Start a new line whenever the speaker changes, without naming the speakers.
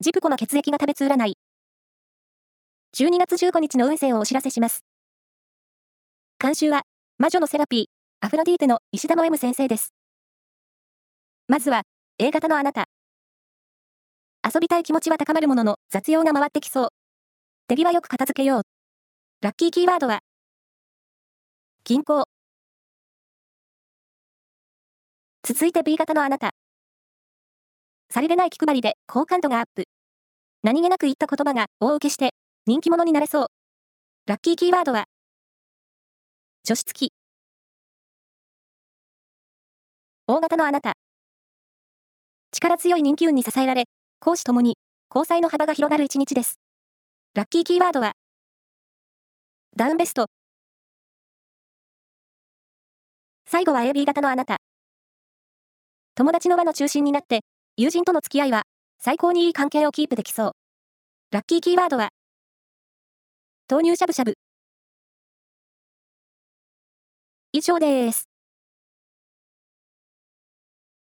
ジプコの血液が食べつ占い。12月15日の運勢をお知らせします。監修は、魔女のセラピー、アフロディーテの石田の M 先生です。まずは、A 型のあなた。遊びたい気持ちは高まるものの雑用が回ってきそう。手際よく片付けよう。ラッキーキーワードは、銀行。続いて B 型のあなた。さりげない気配りで好感度がアップ。何気なく言った言葉が大受けして人気者になれそう。ラッキーキーワードは、除湿機。大型のあなた。力強い人気運に支えられ、講師ともに交際の幅が広がる一日です。ラッキーキーワードは、ダウンベスト。最後は AB 型のあなた。友達の輪の中心になって、友人との付き合いは、最高にいい関係をキープできそう。ラッキーキーワードは、豆乳しゃぶしゃぶ。以上です。